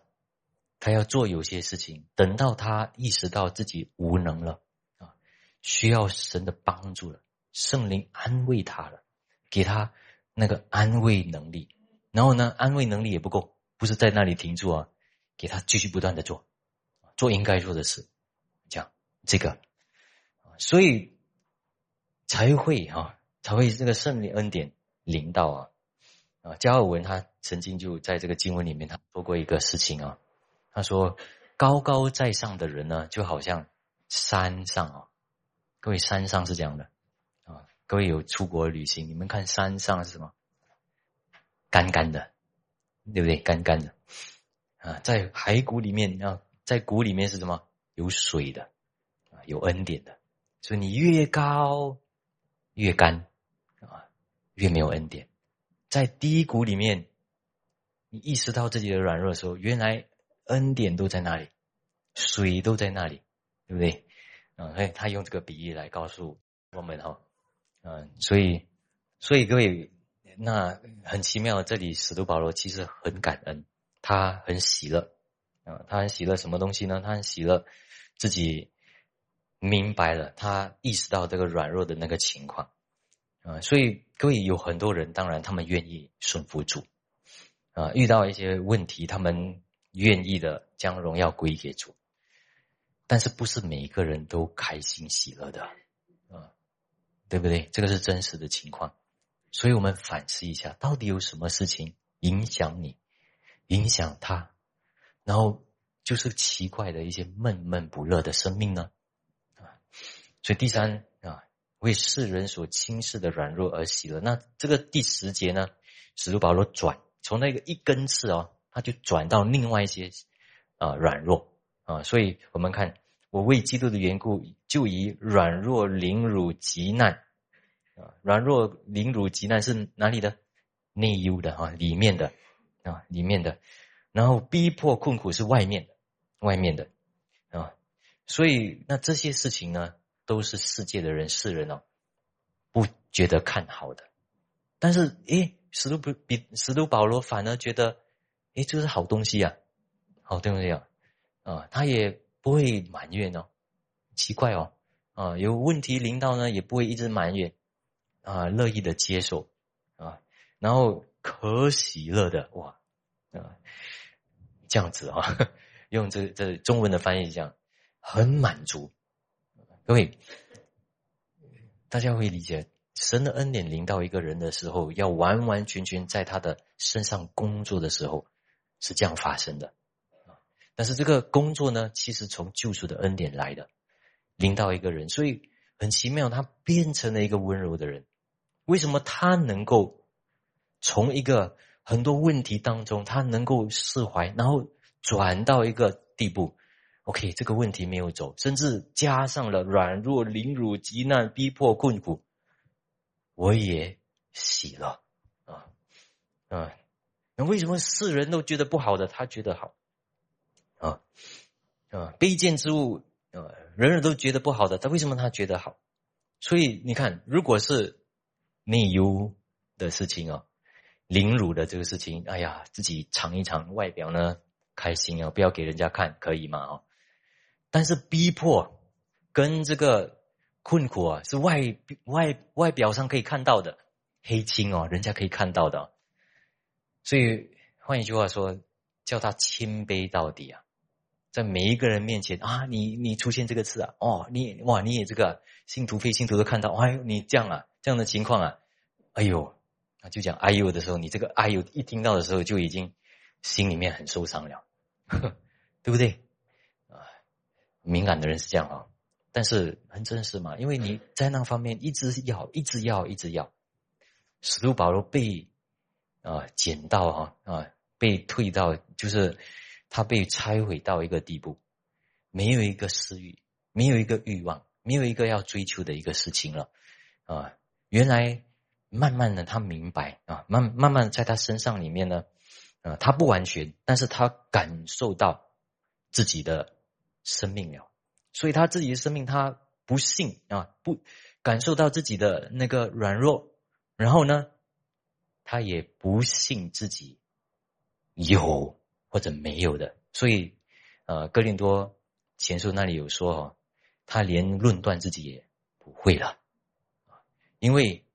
他要做有些事情。等到他意识到自己无能了啊，需要神的帮助了，圣灵安慰他了，给他那个安慰能力。然后呢，安慰能力也不够，不是在那里停住啊，给他继续不断的做，做应该做的事，这样这个，所以才会哈，才会这个圣灵恩典临到啊。啊，加尔文他曾经就在这个经文里面，他说过一个事情啊。他说，高高在上的人呢，就好像山上啊，各位山上是这样的。各位有出国旅行，你们看山上是什么？干干的，对不对？干干的啊，在骸骨里面啊，在骨里面是什么？有水的啊，有恩典的。所以你越高越干啊，越没有恩典。在低谷里面，你意识到自己的软弱的时候，原来恩典都在那里，水都在那里，对不对？嗯，哎，他用这个比喻来告诉我们哈，嗯，所以，所以各位。那很奇妙，这里使徒保罗其实很感恩，他很喜乐啊，他很喜乐什么东西呢？他很喜乐自己明白了，他意识到这个软弱的那个情况啊，所以各位有很多人，当然他们愿意顺服主啊，遇到一些问题，他们愿意的将荣耀归给主，但是不是每一个人都开心喜乐的，对不对？这个是真实的情况。所以我们反思一下，到底有什么事情影响你，影响他，然后就是奇怪的一些闷闷不乐的生命呢？啊，所以第三啊，为世人所轻视的软弱而喜乐。那这个第十节呢，使徒保罗转从那个一根刺哦，他就转到另外一些啊软弱啊。所以我们看，我为基督的缘故，就以软弱、凌辱、极难。啊，软弱、凌辱、极难是哪里的？内忧的啊，里面的啊，里面的。然后逼迫、困苦是外面的，外面的啊。所以那这些事情呢，都是世界的人、世人哦，不觉得看好的。但是，诶，使徒不比使徒保罗反而觉得，诶，这是好东西啊，好东西啊，啊，他也不会埋怨哦。奇怪哦，啊，有问题临到呢，也不会一直埋怨。啊，乐意的接受啊，然后可喜乐的哇啊，这样子啊，用这这中文的翻译讲，很满足。各位，大家会理解，神的恩典临到一个人的时候，要完完全全在他的身上工作的时候，是这样发生的。但是这个工作呢，其实从救赎的恩典来的，领到一个人，所以很奇妙，他变成了一个温柔的人。为什么他能够从一个很多问题当中，他能够释怀，然后转到一个地步？OK，这个问题没有走，甚至加上了软弱、凌辱、极难、逼迫、困苦，我也喜了啊啊！那为什么世人都觉得不好的，他觉得好啊啊？卑贱之物啊，人人都觉得不好的，他为什么他觉得好？所以你看，如果是。内忧的事情哦，凌辱的这个事情，哎呀，自己尝一尝，外表呢开心啊，不要给人家看，可以吗？哦，但是逼迫跟这个困苦啊，是外外外表上可以看到的黑青哦，人家可以看到的，所以换一句话说，叫他谦卑到底啊，在每一个人面前啊，你你出现这个词啊，哦，你哇，你也这个信徒非信徒都看到，哎，你这样啊。这样的情况啊，哎呦，他就讲哎呦的时候，你这个哎呦一听到的时候，就已经心里面很受伤了，对不对？啊，敏感的人是这样啊，但是很真实嘛，因为你在那方面一直要，一直要，一直要。使徒保罗被啊捡到啊啊，被退到，就是他被拆毁到一个地步，没有一个私欲，没有一个欲望，没有一个要追求的一个事情了啊。原来，慢慢的他明白啊，慢慢慢在他身上里面呢，啊，他不完全，但是他感受到自己的生命了，所以他自己的生命他不信啊，不感受到自己的那个软弱，然后呢，他也不信自己有或者没有的，所以，呃，哥林多前书那里有说哦，他连论断自己也不会了。因为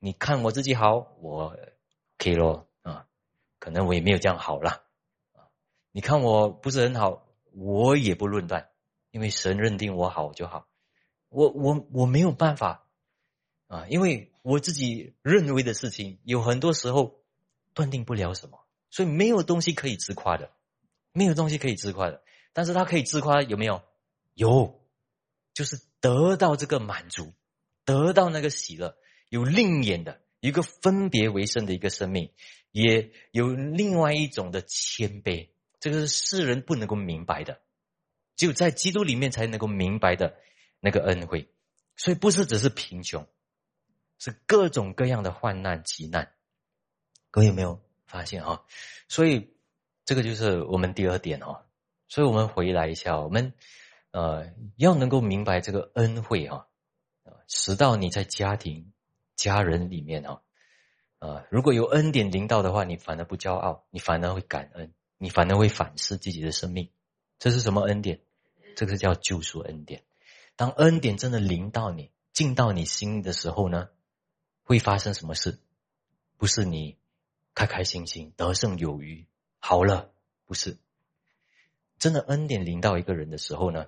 你看我自己好，我可以咯啊，可能我也没有这样好了啊。你看我不是很好，我也不论断，因为神认定我好就好。我我我没有办法啊，因为我自己认为的事情有很多时候断定不了什么，所以没有东西可以自夸的，没有东西可以自夸的。但是他可以自夸有没有？有，就是得到这个满足。得到那个喜乐，有另眼的一个分别为圣的一个生命，也有另外一种的谦卑，这个是世人不能够明白的，只有在基督里面才能够明白的那个恩惠。所以不是只是贫穷，是各种各样的患难、急难。各位有没有发现啊？所以这个就是我们第二点哦。所以我们回来一下，我们呃要能够明白这个恩惠啊，使到你在家庭、家人里面啊，呃如果有恩典临到的话，你反而不骄傲，你反而会感恩，你反而会反思自己的生命。这是什么恩典？这个叫救赎恩典。当恩典真的临到你、进到你心的时候呢，会发生什么事？不是你开开心心、得胜有余、好了，不是。真的恩典临到一个人的时候呢，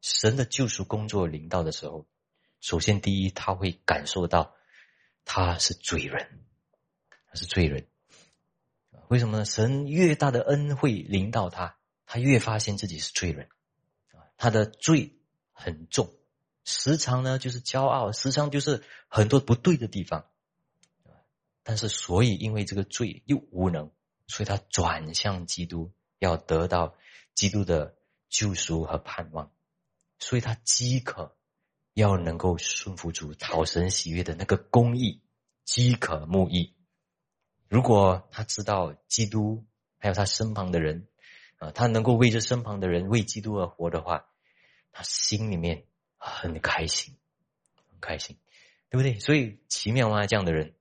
神的救赎工作临到的时候，首先第一，他会感受到他是罪人，他是罪人。为什么呢？神越大的恩惠临到他，他越发现自己是罪人，他的罪很重，时常呢就是骄傲，时常就是很多不对的地方。但是，所以因为这个罪又无能，所以他转向基督，要得到。基督的救赎和盼望，所以他饥渴要能够顺服主、讨神喜悦的那个公义，饥渴慕义。如果他知道基督还有他身旁的人啊，他能够为这身旁的人为基督而活的话，他心里面很开心，很开心，对不对？所以奇妙啊，这样的人，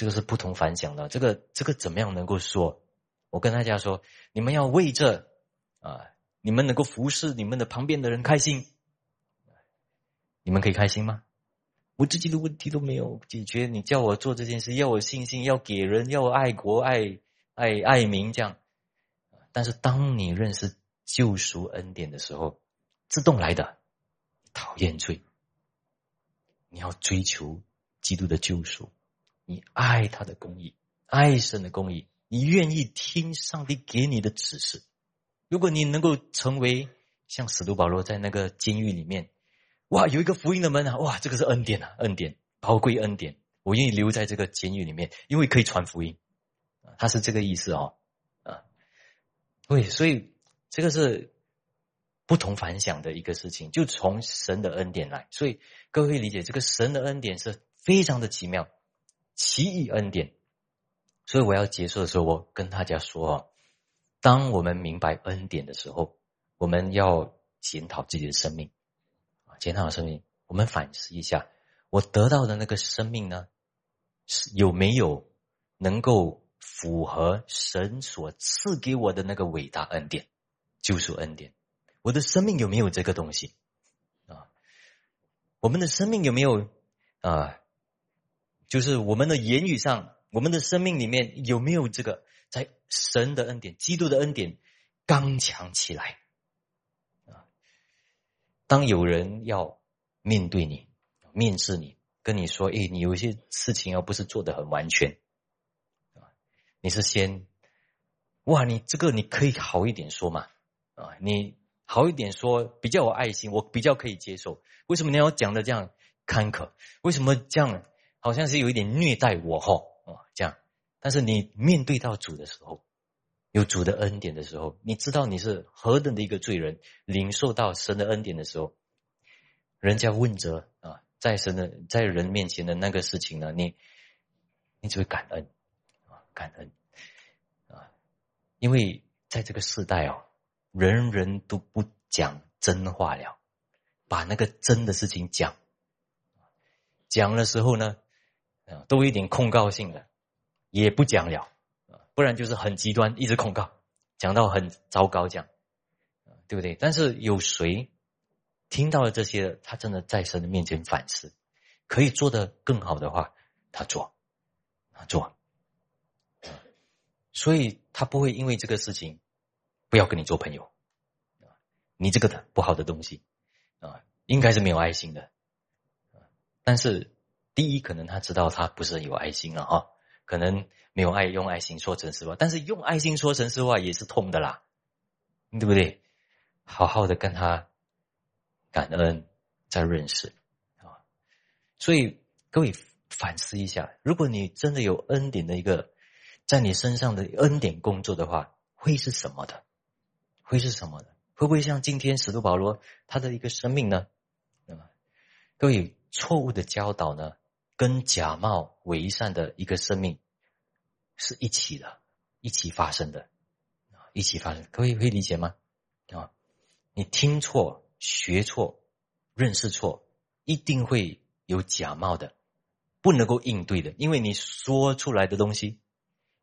这个是不同凡响的。这个这个怎么样能够说？我跟大家说，你们要为这。啊！你们能够服侍你们的旁边的人开心，你们可以开心吗？我自己的问题都没有解决，你叫我做这件事，要我信心，要给人，要爱国、爱爱爱民，这样。但是当你认识救赎恩典的时候，自动来的讨厌罪，你要追求基督的救赎，你爱他的公义，爱神的公义，你愿意听上帝给你的指示。如果你能够成为像使徒保罗在那个监狱里面，哇，有一个福音的门啊，哇，这个是恩典啊，恩典，宝贵恩典，我愿意留在这个监狱里面，因为可以传福音，他是这个意思哦，啊，对，所以这个是不同凡响的一个事情，就从神的恩典来，所以各位理解这个神的恩典是非常的奇妙，奇异恩典，所以我要结束的时候，我跟大家说啊。当我们明白恩典的时候，我们要检讨自己的生命，啊，检讨生命，我们反思一下，我得到的那个生命呢，是有没有能够符合神所赐给我的那个伟大恩典，救赎恩典？我的生命有没有这个东西？啊，我们的生命有没有啊？就是我们的言语上，我们的生命里面有没有这个？在神的恩典、基督的恩典刚强起来啊！当有人要面对你、面试你，跟你说：“哎，你有一些事情要不是做的很完全啊，你是先哇，你这个你可以好一点说嘛啊，你好一点说，比较有爱心，我比较可以接受。为什么你要讲的这样坎坷？为什么这样好像是有一点虐待我？哈啊，这样。”但是你面对到主的时候，有主的恩典的时候，你知道你是何等的一个罪人，领受到神的恩典的时候，人家问责啊，在神的在人面前的那个事情呢，你你只会感恩啊，感恩啊，因为在这个时代哦，人人都不讲真话了，把那个真的事情讲讲的时候呢，啊，都有点控告性的。也不讲了，不然就是很极端，一直控告，讲到很糟糕，这样，对不对？但是有谁听到了这些，他真的在神的面前反思，可以做得更好的话，他做，他做，所以他不会因为这个事情不要跟你做朋友，你这个的不好的东西啊，应该是没有爱心的，但是第一，可能他知道他不是有爱心了哈。可能没有爱用爱心说诚实话，但是用爱心说诚实话也是痛的啦，对不对？好好的跟他感恩，再认识啊。所以各位反思一下，如果你真的有恩典的一个在你身上的恩典工作的话，会是什么的？会是什么的？会不会像今天使徒保罗他的一个生命呢？啊，各位错误的教导呢，跟假冒伪善的一个生命是一起的，一起发生的，一起发生。各位会理解吗？啊，你听错、学错、认识错，一定会有假冒的，不能够应对的，因为你说出来的东西，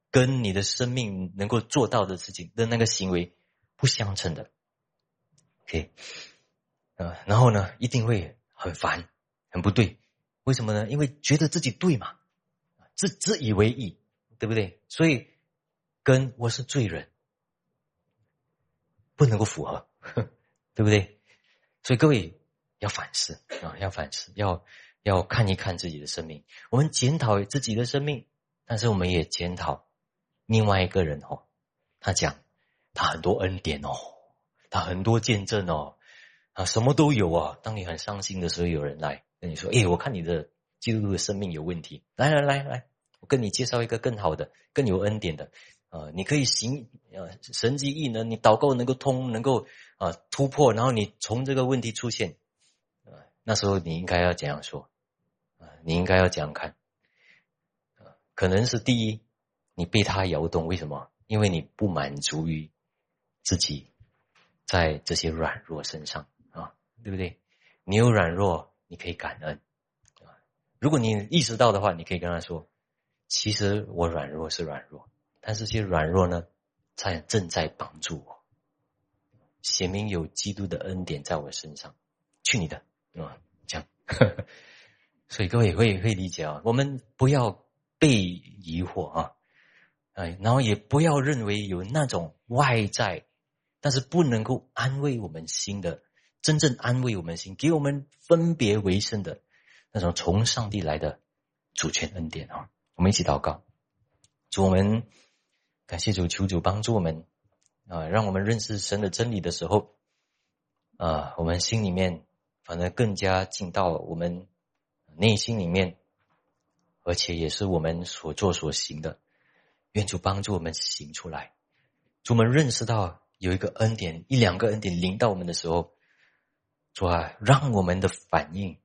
跟你的生命能够做到的事情的那个行为不相称的。OK，啊，然后呢，一定会很烦，很不对，为什么呢？因为觉得自己对嘛，自自以为意，对不对？所以跟我是罪人不能够符合，对不对？所以各位要反思啊，要反思，要要看一看自己的生命。我们检讨自己的生命，但是我们也检讨另外一个人哦，他讲他很多恩典哦。他很多见证哦，啊，什么都有啊。当你很伤心的时候，有人来跟你说：“哎，我看你的基督的生命有问题。”来来来来，我跟你介绍一个更好的、更有恩典的。啊，你可以行呃神迹异能，你祷告能够通，能够啊突破，然后你从这个问题出现，啊，那时候你应该要怎样说？啊，你应该要怎样看？啊，可能是第一，你被他摇动，为什么？因为你不满足于自己。在这些软弱身上啊，对不对？你有软弱，你可以感恩啊。如果你意识到的话，你可以跟他说：“其实我软弱是软弱，但是这些软弱呢，在正在帮助我，显明有基督的恩典在我身上。”去你的啊！这样，所以各位会会理解啊。我们不要被疑惑啊，哎，然后也不要认为有那种外在。但是不能够安慰我们心的，真正安慰我们心，给我们分别为圣的那种从上帝来的主权恩典啊！我们一起祷告，主我们感谢主，求主帮助我们啊，让我们认识神的真理的时候啊，我们心里面反而更加进到我们内心里面，而且也是我们所做所行的，愿主帮助我们行出来，主我们认识到。有一个恩典，一两个恩典临到我们的时候，主啊，让我们的反应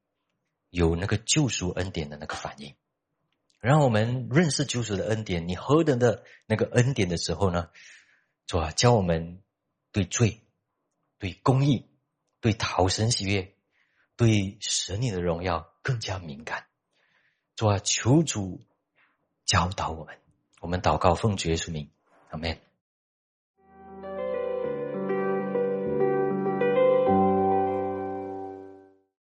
有那个救赎恩典的那个反应，让我们认识救赎的恩典。你何等的那个恩典的时候呢？主啊，教我们对罪、对公义、对逃生喜悦、对神你的荣耀更加敏感。主啊，求主教导我们，我们祷告奉主耶稣名，阿门。